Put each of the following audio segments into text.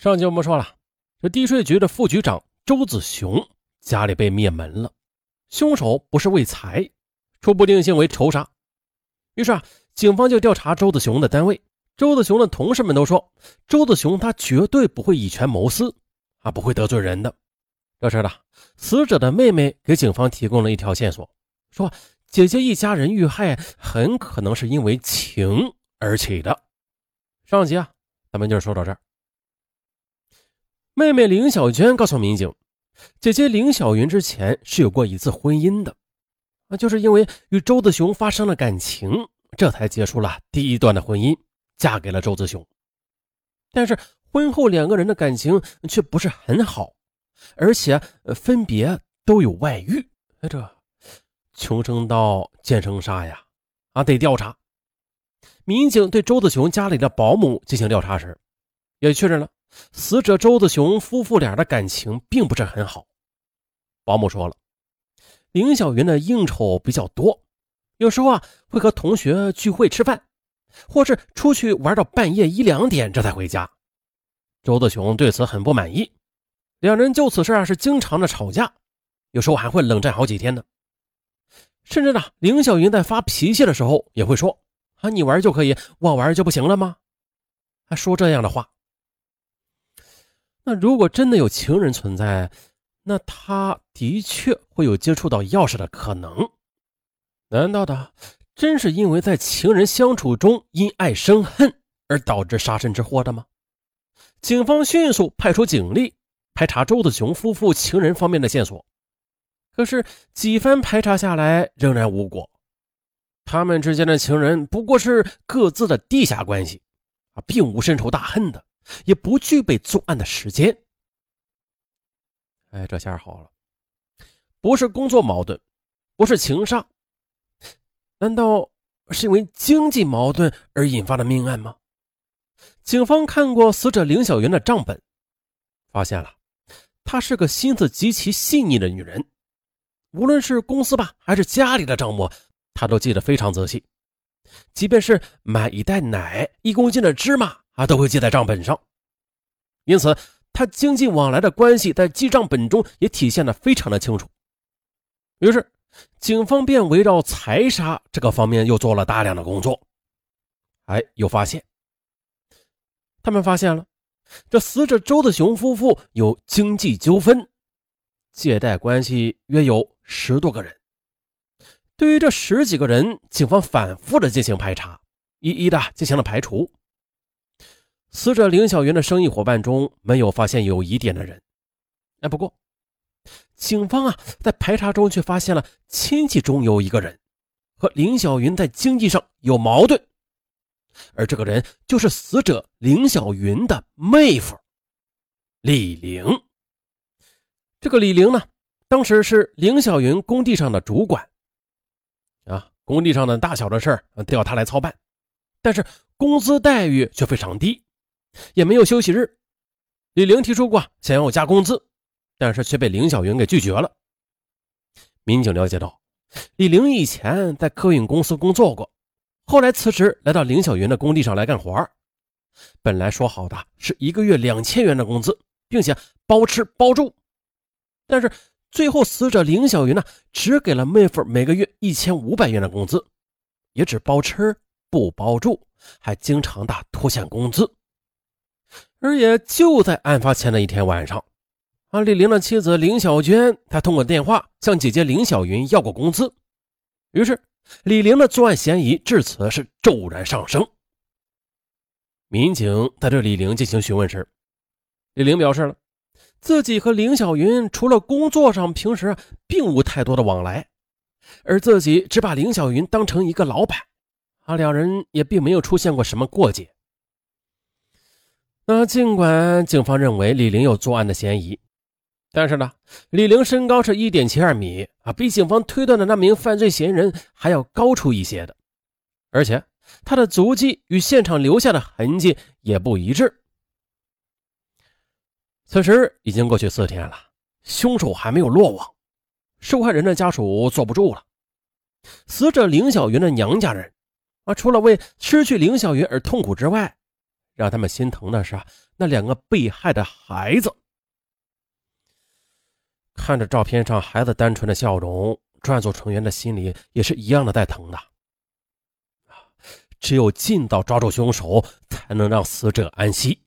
上集我们说了，这地税局的副局长周子雄家里被灭门了，凶手不是为财，初步定性为仇杀。于是啊，警方就调查周子雄的单位。周子雄的同事们都说，周子雄他绝对不会以权谋私，啊，不会得罪人的。这时呢，死者的妹妹给警方提供了一条线索，说姐姐一家人遇害很可能是因为情而起的。上集啊，咱们就说到这儿。妹妹林小娟告诉民警，姐姐林小云之前是有过一次婚姻的，啊，就是因为与周子雄发生了感情，这才结束了第一段的婚姻，嫁给了周子雄。但是婚后两个人的感情却不是很好，而且分别都有外遇。哎，这穷生刀，见生杀呀！啊，得调查。民警对周子雄家里的保姆进行调查时，也确认了。死者周子雄夫妇俩的感情并不是很好。保姆说了，林小云的应酬比较多，有时候啊会和同学聚会吃饭，或是出去玩到半夜一两点这才回家。周子雄对此很不满意，两人就此事啊是经常的吵架，有时候还会冷战好几天呢。甚至呢，林小云在发脾气的时候也会说：“啊，你玩就可以，我玩就不行了吗？”还说这样的话。那如果真的有情人存在，那他的确会有接触到钥匙的可能。难道的真是因为在情人相处中因爱生恨而导致杀身之祸的吗？警方迅速派出警力排查周子雄夫妇情人方面的线索，可是几番排查下来仍然无果。他们之间的情人不过是各自的地下关系，啊，并无深仇大恨的。也不具备作案的时间。哎，这下好了，不是工作矛盾，不是情杀，难道是因为经济矛盾而引发的命案吗？警方看过死者林小云的账本，发现了她是个心思极其细腻的女人，无论是公司吧，还是家里的账目，她都记得非常仔细，即便是买一袋奶、一公斤的芝麻。他都会记在账本上，因此他经济往来的关系在记账本中也体现的非常的清楚。于是，警方便围绕财杀这个方面又做了大量的工作。哎，又发现，他们发现了这死者周子雄夫妇有经济纠纷，借贷关系约有十多个人。对于这十几个人，警方反复的进行排查，一一的进行了排除。死者林小云的生意伙伴中没有发现有疑点的人，哎，不过，警方啊在排查中却发现了亲戚中有一个人和林小云在经济上有矛盾，而这个人就是死者林小云的妹夫李玲。这个李玲呢，当时是林小云工地上的主管，啊，工地上的大小的事儿都要他来操办，但是工资待遇却非常低。也没有休息日，李玲提出过想要加工资，但是却被林小云给拒绝了。民警了解到，李玲以前在客运公司工作过，后来辞职来到林小云的工地上来干活。本来说好的是一个月两千元的工资，并且包吃包住，但是最后死者林小云呢，只给了妹夫每个月一千五百元的工资，也只包吃不包住，还经常的拖欠工资。而也就在案发前的一天晚上，啊，李玲的妻子林小娟，她通过电话向姐姐林小云要过工资，于是李玲的作案嫌疑至此是骤然上升。民警在对李玲进行询问时，李玲表示了自己和林小云除了工作上，平时并无太多的往来，而自己只把林小云当成一个老板，啊，两人也并没有出现过什么过节。那尽管警方认为李玲有作案的嫌疑，但是呢，李玲身高是一点七二米啊，比警方推断的那名犯罪嫌疑人还要高出一些的，而且他的足迹与现场留下的痕迹也不一致。此时已经过去四天了，凶手还没有落网，受害人的家属坐不住了。死者林小云的娘家人啊，除了为失去林小云而痛苦之外，让他们心疼的是，那两个被害的孩子。看着照片上孩子单纯的笑容，专案组成员的心里也是一样的在疼的。只有尽早抓住凶手，才能让死者安息。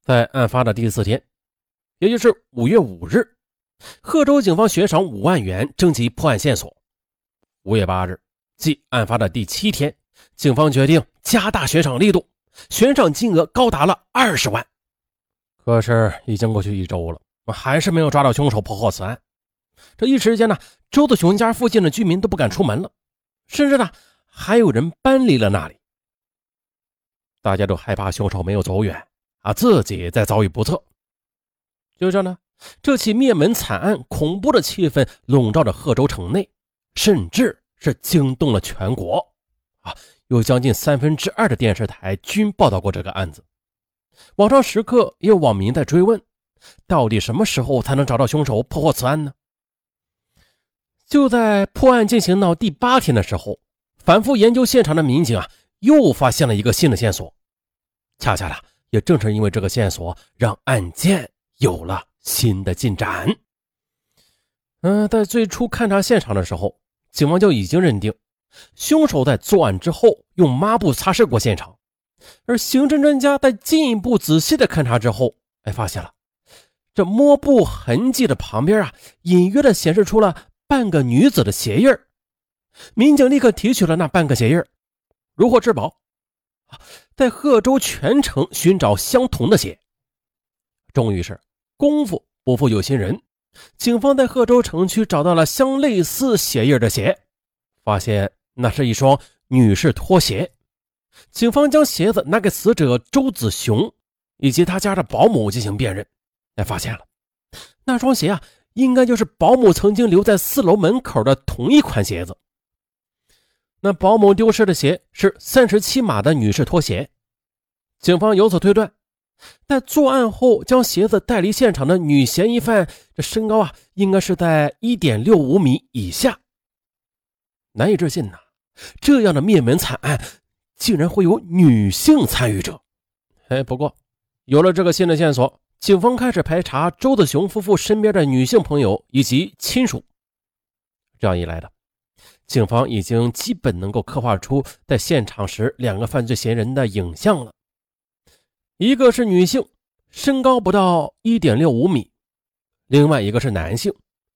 在案发的第四天，也就是五月五日，贺州警方悬赏五万元征集破案线索。五月八日，即案发的第七天，警方决定加大悬赏力度，悬赏金额高达了二十万。可是已经过去一周了。还是没有抓到凶手，破获此案。这一时间呢，周子雄家附近的居民都不敢出门了，甚至呢，还有人搬离了那里。大家都害怕凶手没有走远啊，自己再遭遇不测。就这呢，这起灭门惨案，恐怖的气氛笼罩着贺州城内，甚至是惊动了全国。啊，有将近三分之二的电视台均报道过这个案子。网上时刻也有网民在追问。到底什么时候才能找到凶手破获此案呢？就在破案进行到第八天的时候，反复研究现场的民警啊，又发现了一个新的线索。恰恰的，也正是因为这个线索，让案件有了新的进展。嗯，在最初勘察现场的时候，警方就已经认定，凶手在作案之后用抹布擦拭过现场。而刑侦专家在进一步仔细的勘察之后，哎，发现了。这摸布痕迹的旁边啊，隐约的显示出了半个女子的鞋印民警立刻提取了那半个鞋印如获至宝。在贺州全城寻找相同的鞋，终于是功夫不负有心人，警方在贺州城区找到了相类似鞋印的鞋，发现那是一双女士拖鞋。警方将鞋子拿给死者周子雄以及他家的保姆进行辨认。哎，发现了，那双鞋啊，应该就是保姆曾经留在四楼门口的同一款鞋子。那保姆丢失的鞋是三十七码的女士拖鞋。警方由此推断，在作案后将鞋子带离现场的女嫌疑犯，这身高啊，应该是在一点六五米以下。难以置信呐，这样的灭门惨案，竟然会有女性参与者。哎，不过有了这个新的线索。警方开始排查周子雄夫妇身边的女性朋友以及亲属，这样一来的，警方已经基本能够刻画出在现场时两个犯罪嫌疑人的影像了。一个是女性，身高不到一点六五米；另外一个是男性，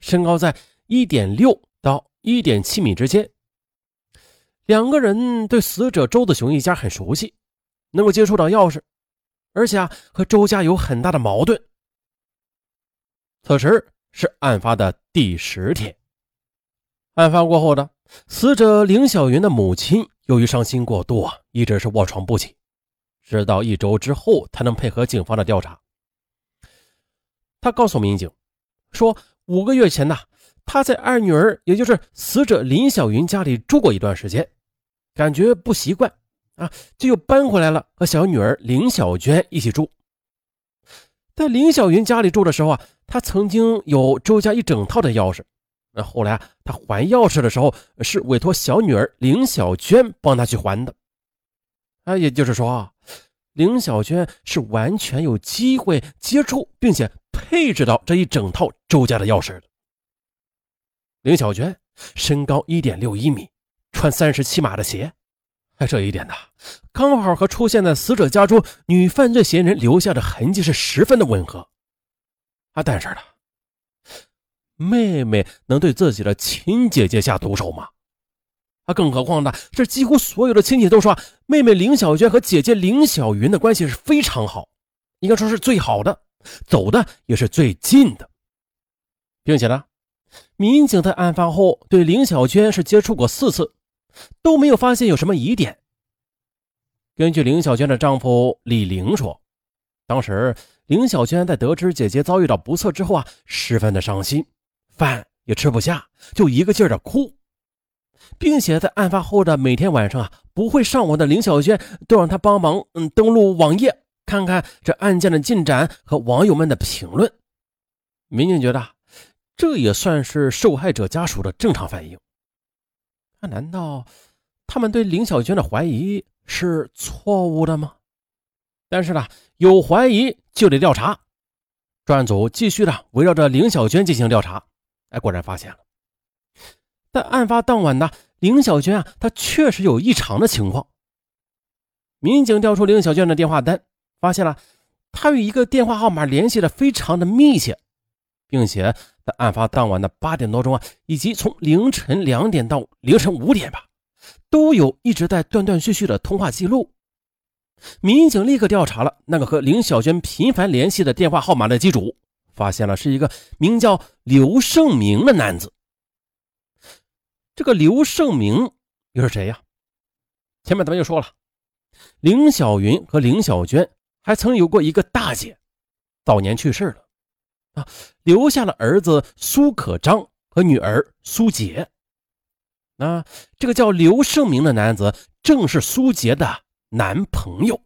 身高在一点六到一点七米之间。两个人对死者周子雄一家很熟悉，能够接触到钥匙。而且啊，和周家有很大的矛盾。此时是案发的第十天。案发过后的死者林小云的母亲，由于伤心过度啊，一直是卧床不起，直到一周之后才能配合警方的调查。他告诉民警说，五个月前呢，他在二女儿，也就是死者林小云家里住过一段时间，感觉不习惯。啊，就又搬回来了，和小女儿林小娟一起住。在林小云家里住的时候啊，他曾经有周家一整套的钥匙。那后来啊，他还钥匙的时候是委托小女儿林小娟帮他去还的。啊，也就是说啊，林小娟是完全有机会接触并且配置到这一整套周家的钥匙的。林小娟身高一点六一米，穿三十七码的鞋。哎，这一点呢，刚好和出现在死者家中女犯罪嫌疑人留下的痕迹是十分的吻合。啊，但是呢，妹妹能对自己的亲姐姐下毒手吗？啊，更何况呢，这几乎所有的亲戚都说，妹妹林小娟和姐姐林小云的关系是非常好，应该说是最好的，走的也是最近的，并且呢，民警在案发后对林小娟是接触过四次。都没有发现有什么疑点。根据林小娟的丈夫李玲说，当时林小娟在得知姐姐遭遇到不测之后啊，十分的伤心，饭也吃不下，就一个劲儿的哭，并且在案发后的每天晚上啊，不会上网的林小娟都让她帮忙嗯登录网页，看看这案件的进展和网友们的评论。民警觉得，这也算是受害者家属的正常反应。那难道他们对林小娟的怀疑是错误的吗？但是呢，有怀疑就得调查。专案组继续的围绕着林小娟进行调查，哎，果然发现了。在案发当晚呢，林小娟啊，她确实有异常的情况。民警调出林小娟的电话单，发现了她与一个电话号码联系的非常的密切，并且在案发当晚的八点多钟啊，以及从凌晨两点到凌晨五点吧，都有一直在断断续续的通话记录。民警立刻调查了那个和林小娟频繁联系的电话号码的机主，发现了是一个名叫刘胜明的男子。这个刘胜明又是谁呀？前面咱们就说了，林小云和林小娟还曾有过一个大姐，早年去世了，啊，留下了儿子苏可章和女儿苏杰。啊这个叫刘胜明的男子正是苏杰的男朋友。